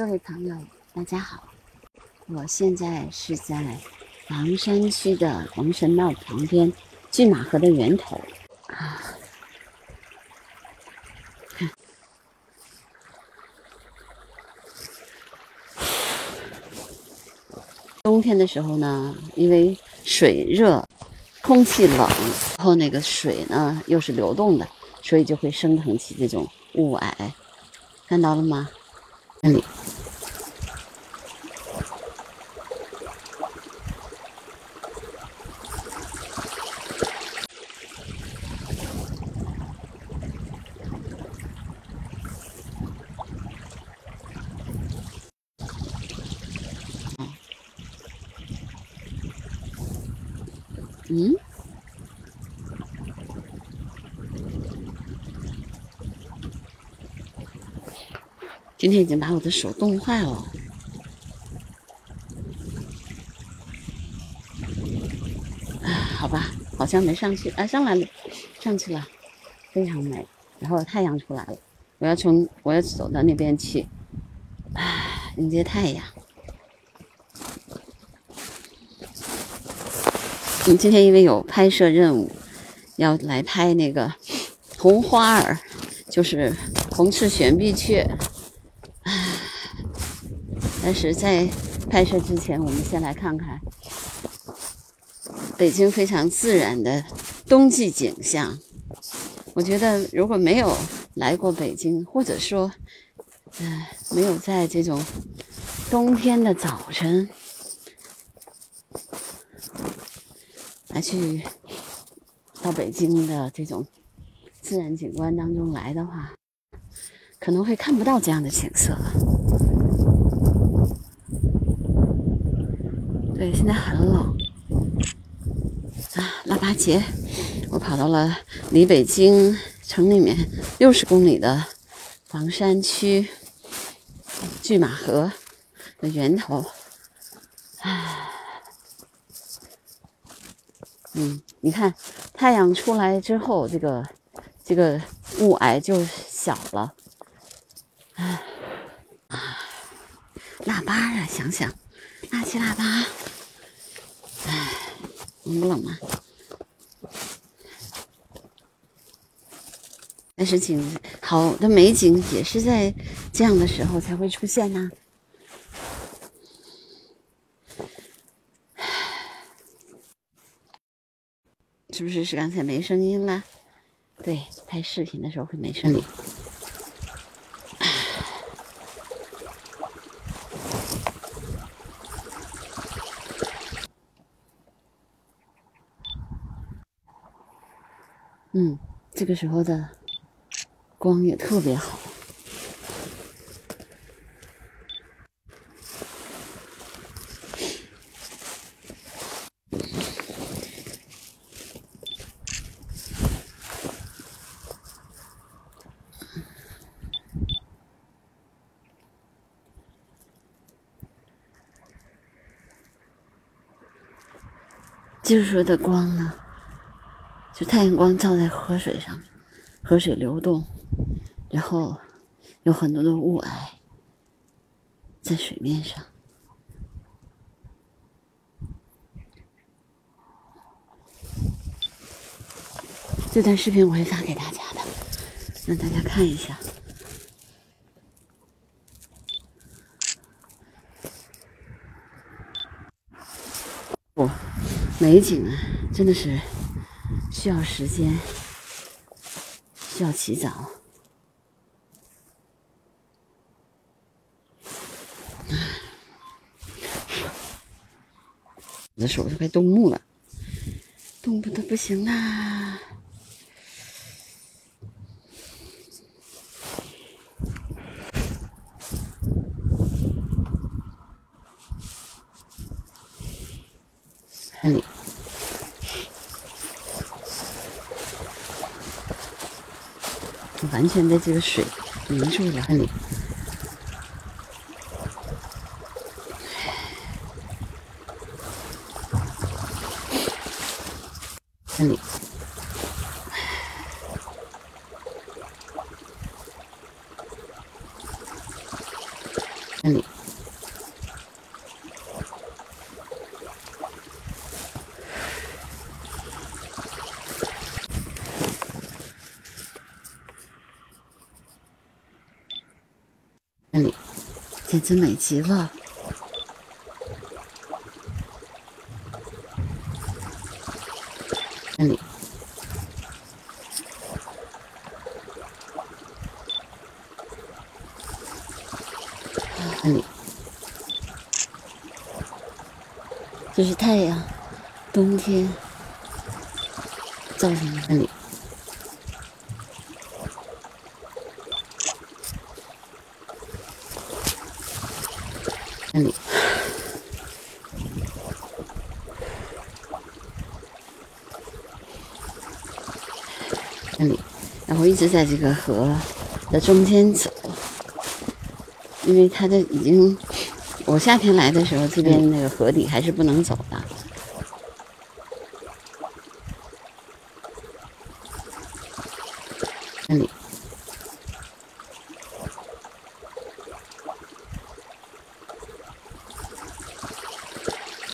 各位朋友，大家好，我现在是在房山区的龙神庙旁边，骏马河的源头啊。冬天的时候呢，因为水热，空气冷，然后那个水呢又是流动的，所以就会升腾起这种雾霭，看到了吗？那里。嗯，今天已经把我的手冻坏了。啊，好吧，好像没上去啊，上来了，上去了，非常美。然后太阳出来了，我要从我要走到那边去，啊，迎接太阳。我们今天因为有拍摄任务，要来拍那个红花儿，就是红翅玄臂雀。但是在拍摄之前，我们先来看看北京非常自然的冬季景象。我觉得如果没有来过北京，或者说，嗯，没有在这种冬天的早晨。来去到北京的这种自然景观当中来的话，可能会看不到这样的景色了。对，现在很冷啊！腊八节，我跑到了离北京城里面六十公里的房山区拒马河的源头，唉。嗯，你看，太阳出来之后，这个这个雾霭就小了。啊啊，腊八啊，想想腊七腊八，哎，冷不冷啊？但是景好的美景也是在这样的时候才会出现呐。是不是是刚才没声音了？对，拍视频的时候会没声音。嗯，这个时候的光也特别好。就是说的光呢，就太阳光照在河水上，河水流动，然后有很多的雾霭在水面上。这段视频我会发给大家的，让大家看一下。不。美景啊，真的是需要时间，需要起早。我的手都快冻木了，冻不得不行啦。里，完全被这个水迷住了。里，这里，这里。这里，这里，简直美极了。那里。这里，这是太阳，冬天照成的这里，这里，这里，然后一直在这个河的中间走。因为它的已经，我夏天来的时候，这边那个河底还是不能走的。这里。